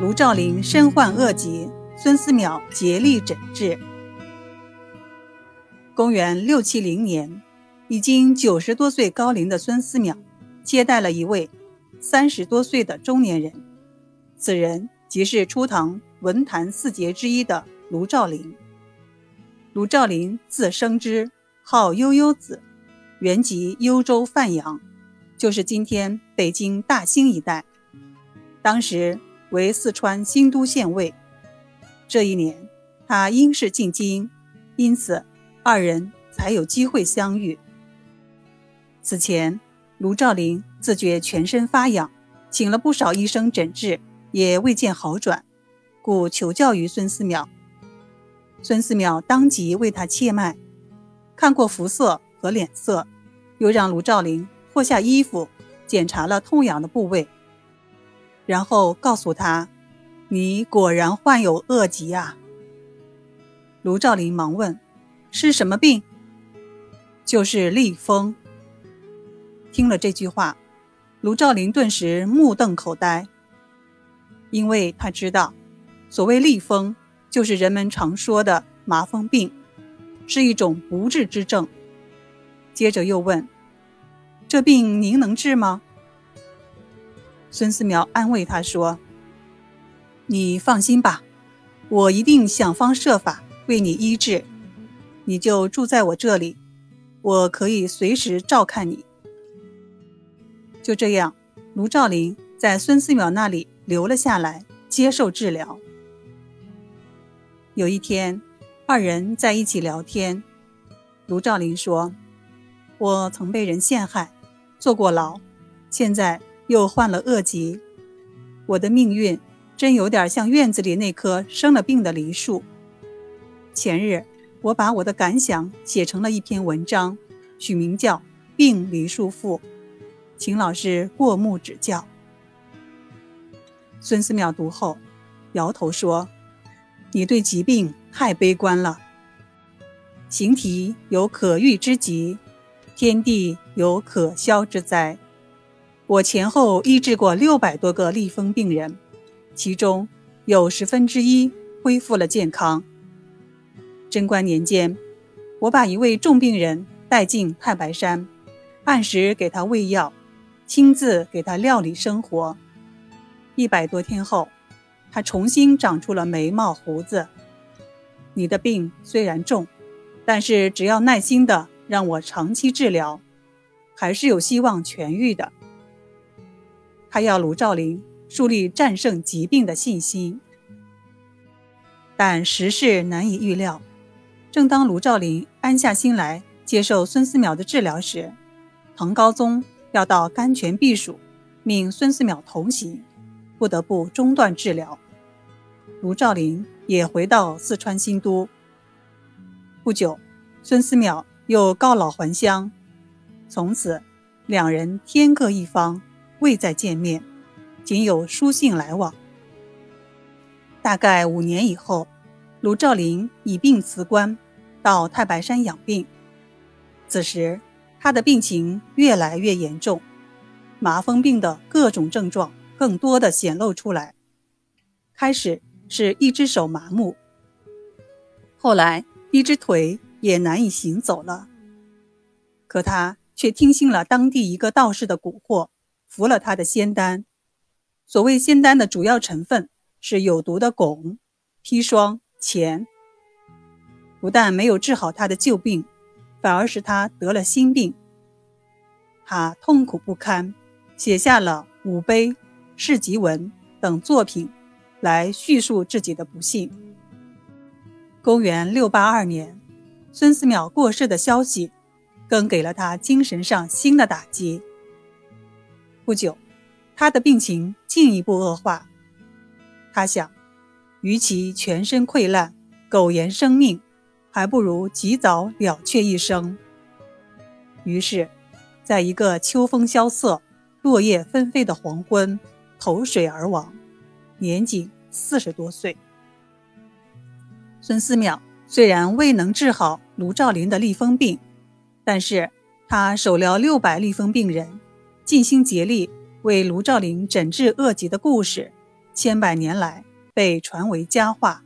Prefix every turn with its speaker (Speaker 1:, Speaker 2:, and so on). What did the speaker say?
Speaker 1: 卢照邻身患恶疾，孙思邈竭力诊治。公元六七零年，已经九十多岁高龄的孙思邈接待了一位三十多岁的中年人，此人即是初唐文坛四杰之一的卢照邻。卢照邻字生之，号悠悠子，原籍幽州范阳，就是今天北京大兴一带。当时为四川新都县尉。这一年，他因事进京，因此。二人才有机会相遇。此前，卢照邻自觉全身发痒，请了不少医生诊治，也未见好转，故求教于孙思邈。孙思邈当即为他切脉，看过肤色和脸色，又让卢照邻脱下衣服检查了痛痒的部位，然后告诉他：“你果然患有恶疾啊！”卢照邻忙问。是什么病？就是痢风。听了这句话，卢照邻顿时目瞪口呆，因为他知道，所谓痢风，就是人们常说的麻风病，是一种不治之症。接着又问：“这病您能治吗？”孙思邈安慰他说：“你放心吧，我一定想方设法为你医治。”你就住在我这里，我可以随时照看你。就这样，卢照邻在孙思邈那里留了下来，接受治疗。有一天，二人在一起聊天，卢照邻说：“我曾被人陷害，坐过牢，现在又患了恶疾，我的命运真有点像院子里那棵生了病的梨树。前日。”我把我的感想写成了一篇文章，取名叫《病梨树赋》，请老师过目指教。孙思邈读后，摇头说：“你对疾病太悲观了。形体有可愈之疾，天地有可消之灾。我前后医治过六百多个痢风病人，其中有十分之一恢复了健康。”贞观年间，我把一位重病人带进太白山，按时给他喂药，亲自给他料理生活。一百多天后，他重新长出了眉毛胡子。你的病虽然重，但是只要耐心的让我长期治疗，还是有希望痊愈的。他要卢照邻树立战胜疾病的信心，但时势难以预料。正当卢照邻安下心来接受孙思邈的治疗时，唐高宗要到甘泉避暑，命孙思邈同行，不得不中断治疗。卢照邻也回到四川新都。不久，孙思邈又告老还乡，从此两人天各一方，未再见面，仅有书信来往。大概五年以后。卢照邻以病辞官，到太白山养病。此时，他的病情越来越严重，麻风病的各种症状更多的显露出来。开始是一只手麻木，后来一只腿也难以行走了。可他却听信了当地一个道士的蛊惑，服了他的仙丹。所谓仙丹的主要成分是有毒的汞、砒霜。钱不但没有治好他的旧病，反而使他得了新病。他痛苦不堪，写下了《五碑》《世集文》等作品来叙述自己的不幸。公元六八二年，孙思邈过世的消息，更给了他精神上新的打击。不久，他的病情进一步恶化。他想。与其全身溃烂、苟延生命，还不如及早了却一生。于是，在一个秋风萧瑟、落叶纷飞的黄昏，投水而亡，年仅四十多岁。孙思邈虽然未能治好卢照邻的痢风病，但是他手疗六百痢风病人，尽心竭力为卢照邻诊治恶疾的故事。千百年来被传为佳话。